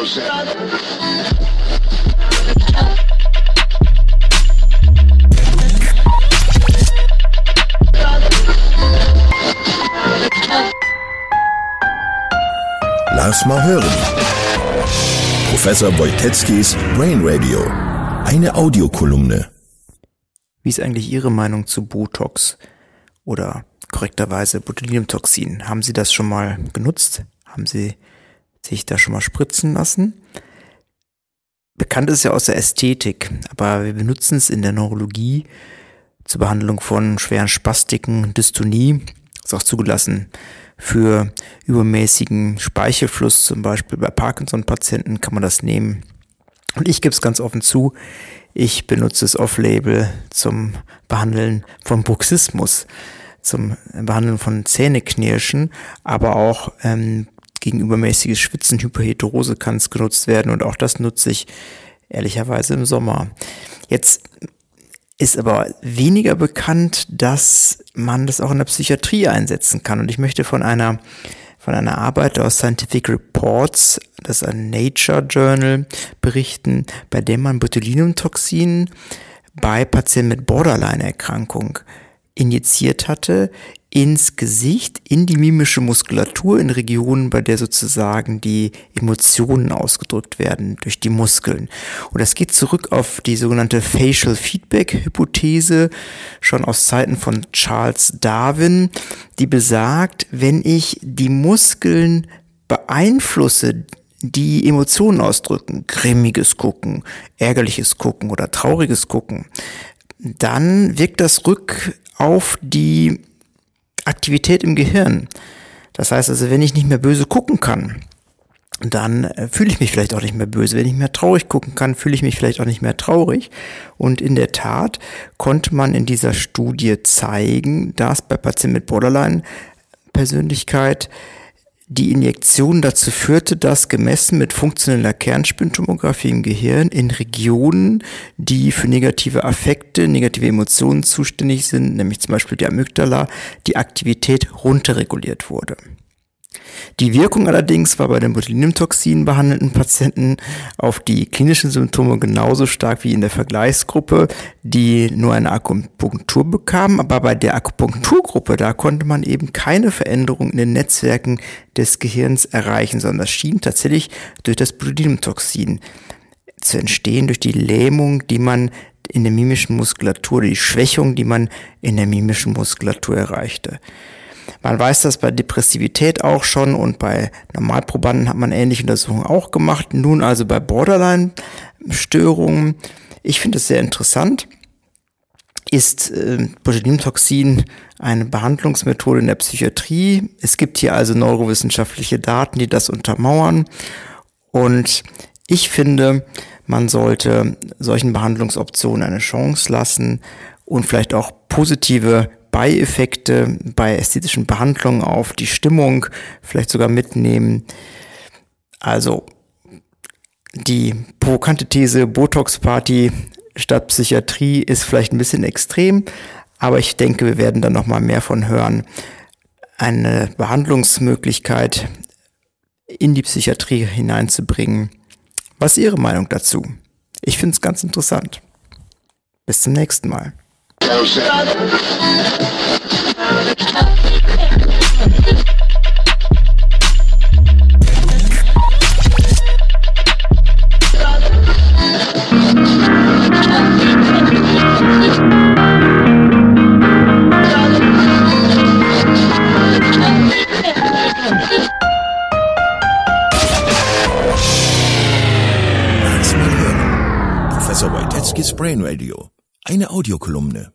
Lass mal hören. Professor Wojtecki's Brain Radio. Eine Audiokolumne. Wie ist eigentlich Ihre Meinung zu Botox oder korrekterweise Botulinumtoxin? Haben Sie das schon mal genutzt? Haben Sie sich da schon mal spritzen lassen? Bekannt ist ja aus der Ästhetik, aber wir benutzen es in der Neurologie zur Behandlung von schweren Spastiken, Dystonie, ist auch zugelassen für übermäßigen Speichelfluss, zum Beispiel bei Parkinson-Patienten kann man das nehmen. Und ich gebe es ganz offen zu, ich benutze es off-label zum Behandeln von Bruxismus, zum Behandeln von Zähneknirschen, aber auch ähm, gegen übermäßiges Schwitzen, Hyperhidrose kann es genutzt werden und auch das nutze ich ehrlicherweise im Sommer. Jetzt ist aber weniger bekannt, dass man das auch in der Psychiatrie einsetzen kann. Und ich möchte von einer, von einer Arbeit aus Scientific Reports, das ist ein Nature Journal, berichten, bei dem man Botulinumtoxin bei Patienten mit Borderline-Erkrankung injiziert hatte ins Gesicht, in die mimische Muskulatur, in Regionen, bei der sozusagen die Emotionen ausgedrückt werden durch die Muskeln. Und das geht zurück auf die sogenannte Facial Feedback Hypothese, schon aus Zeiten von Charles Darwin, die besagt, wenn ich die Muskeln beeinflusse, die Emotionen ausdrücken, grimmiges Gucken, ärgerliches Gucken oder trauriges Gucken, dann wirkt das rück auf die Aktivität im Gehirn. Das heißt also, wenn ich nicht mehr böse gucken kann, dann äh, fühle ich mich vielleicht auch nicht mehr böse. Wenn ich mehr traurig gucken kann, fühle ich mich vielleicht auch nicht mehr traurig. Und in der Tat konnte man in dieser Studie zeigen, dass bei Patienten mit Borderline-Persönlichkeit die Injektion dazu führte, dass gemessen mit funktioneller Kernspintomographie im Gehirn in Regionen, die für negative Affekte, negative Emotionen zuständig sind, nämlich zum Beispiel die Amygdala, die Aktivität runterreguliert wurde. Die Wirkung allerdings war bei den Botulinumtoxin behandelten Patienten auf die klinischen Symptome genauso stark wie in der Vergleichsgruppe, die nur eine Akupunktur bekamen. Aber bei der Akupunkturgruppe, da konnte man eben keine Veränderung in den Netzwerken des Gehirns erreichen, sondern das schien tatsächlich durch das Botulinumtoxin zu entstehen, durch die Lähmung, die man in der mimischen Muskulatur, die Schwächung, die man in der mimischen Muskulatur erreichte. Man weiß das bei Depressivität auch schon und bei Normalprobanden hat man ähnliche Untersuchungen auch gemacht. Nun also bei Borderline-Störungen. Ich finde es sehr interessant. Ist äh, Botulinumtoxin eine Behandlungsmethode in der Psychiatrie? Es gibt hier also neurowissenschaftliche Daten, die das untermauern. Und ich finde, man sollte solchen Behandlungsoptionen eine Chance lassen und vielleicht auch positive Beieffekte bei ästhetischen Behandlungen auf die Stimmung vielleicht sogar mitnehmen. Also die provokante These Botox-Party statt Psychiatrie ist vielleicht ein bisschen extrem, aber ich denke, wir werden da noch mal mehr von hören. Eine Behandlungsmöglichkeit in die Psychiatrie hineinzubringen. Was ist Ihre Meinung dazu? Ich finde es ganz interessant. Bis zum nächsten Mal. Professor Wojtecki's Brain Radio. Eine Audiokolumne.